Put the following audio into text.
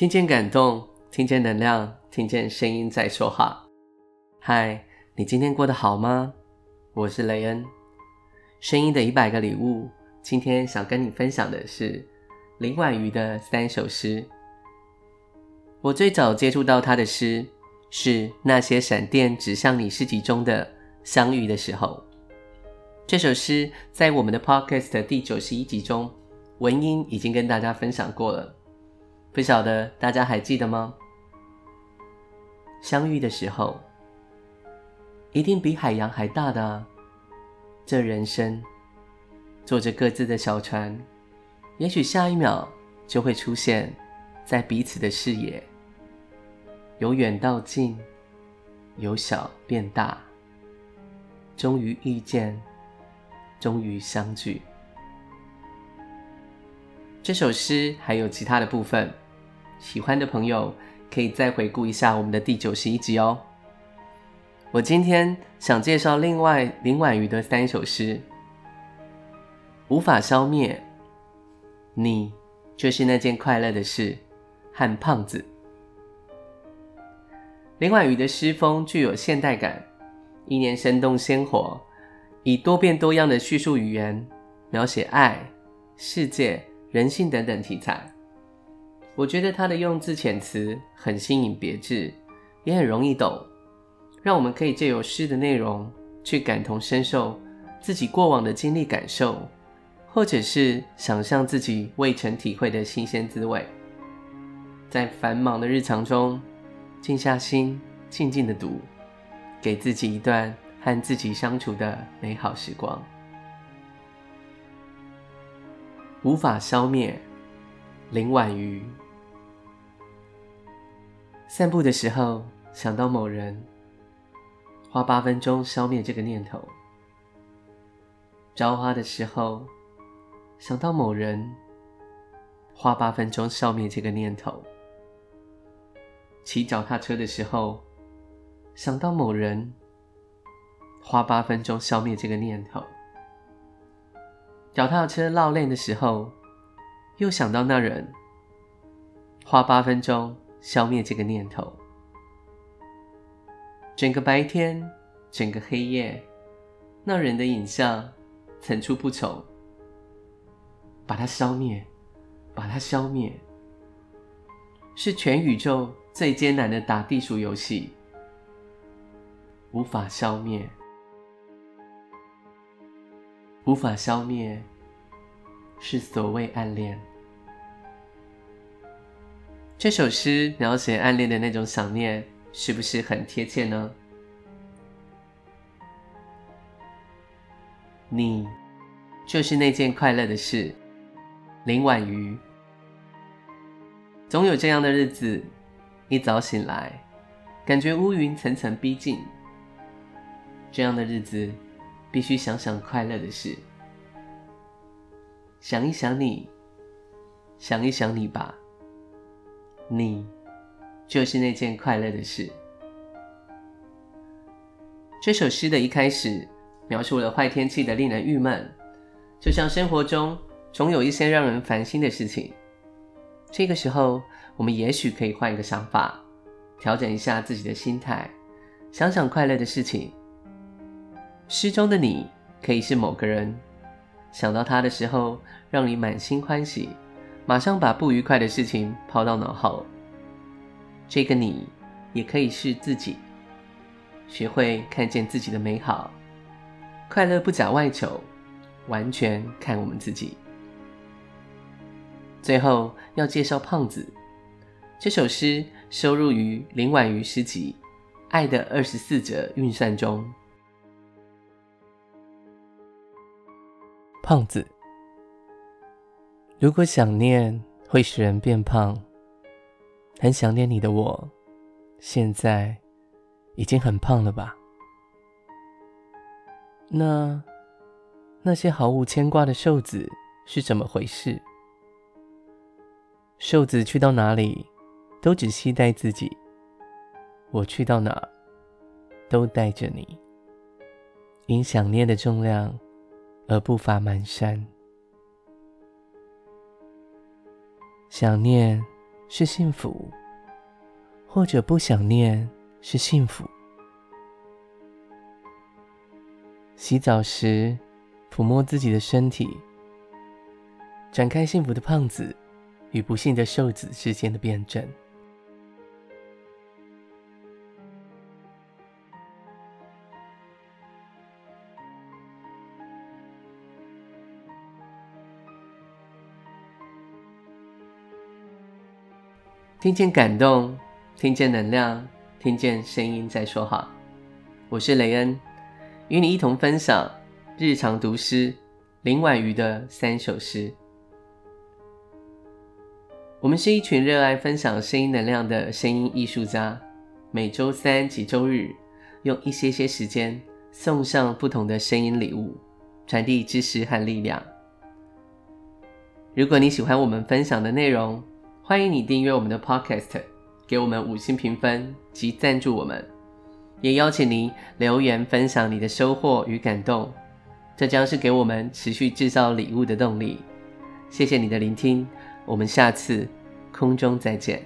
听见感动，听见能量，听见声音在说话。嗨，你今天过得好吗？我是雷恩。声音的一百个礼物，今天想跟你分享的是林婉瑜的三首诗。我最早接触到她的诗，是《那些闪电指向你》诗集中的《相遇的时候》。这首诗在我们的 Podcast 第九十一集中，文音已经跟大家分享过了。不晓得大家还记得吗？相遇的时候，一定比海洋还大的啊。这人生，坐着各自的小船，也许下一秒就会出现在彼此的视野。由远到近，由小变大，终于遇见，终于相聚。这首诗还有其他的部分，喜欢的朋友可以再回顾一下我们的第九十一集哦。我今天想介绍另外林婉瑜的三首诗，《无法消灭》、《你就是那件快乐的事》和《胖子》。林婉瑜的诗风具有现代感，意念生动鲜活，以多变多样的叙述语言描写爱、世界。人性等等题材，我觉得他的用字遣词很新颖别致，也很容易懂，让我们可以借由诗的内容去感同身受自己过往的经历感受，或者是想象自己未曾体会的新鲜滋味。在繁忙的日常中，静下心，静静的读，给自己一段和自己相处的美好时光。无法消灭，林婉瑜。散步的时候想到某人，花八分钟消灭这个念头。浇花的时候想到某人，花八分钟消灭这个念头。骑脚踏车的时候想到某人，花八分钟消灭这个念头。脚踏车落泪的时候，又想到那人，花八分钟消灭这个念头。整个白天，整个黑夜，那人的影像层出不穷。把它消灭，把它消灭，是全宇宙最艰难的打地鼠游戏，无法消灭。无法消灭，是所谓暗恋。这首诗描写暗恋的那种想念，是不是很贴切呢？你就是那件快乐的事，林婉瑜。总有这样的日子，一早醒来，感觉乌云层层逼近。这样的日子。必须想想快乐的事，想一想你，想一想你吧，你就是那件快乐的事。这首诗的一开始描述了坏天气的令人郁闷，就像生活中总有一些让人烦心的事情。这个时候，我们也许可以换一个想法，调整一下自己的心态，想想快乐的事情。诗中的你可以是某个人，想到他的时候，让你满心欢喜，马上把不愉快的事情抛到脑后。这个你也可以是自己，学会看见自己的美好，快乐不假外求，完全看我们自己。最后要介绍《胖子》这首诗，收录于林婉瑜诗集《爱的二十四则运算》中。胖子，如果想念会使人变胖，很想念你的我，现在已经很胖了吧？那那些毫无牵挂的瘦子是怎么回事？瘦子去到哪里，都只携带自己；我去到哪，都带着你。因想念的重量。而步伐蹒跚，想念是幸福，或者不想念是幸福。洗澡时，抚摸自己的身体，展开幸福的胖子与不幸的瘦子之间的辩证。听见感动，听见能量，听见声音在说话。我是雷恩，与你一同分享日常读诗林婉瑜的三首诗。我们是一群热爱分享声音能量的声音艺术家，每周三及周日用一些些时间送上不同的声音礼物，传递知识和力量。如果你喜欢我们分享的内容，欢迎你订阅我们的 Podcast，给我们五星评分及赞助我们，也邀请您留言分享你的收获与感动，这将是给我们持续制造礼物的动力。谢谢你的聆听，我们下次空中再见。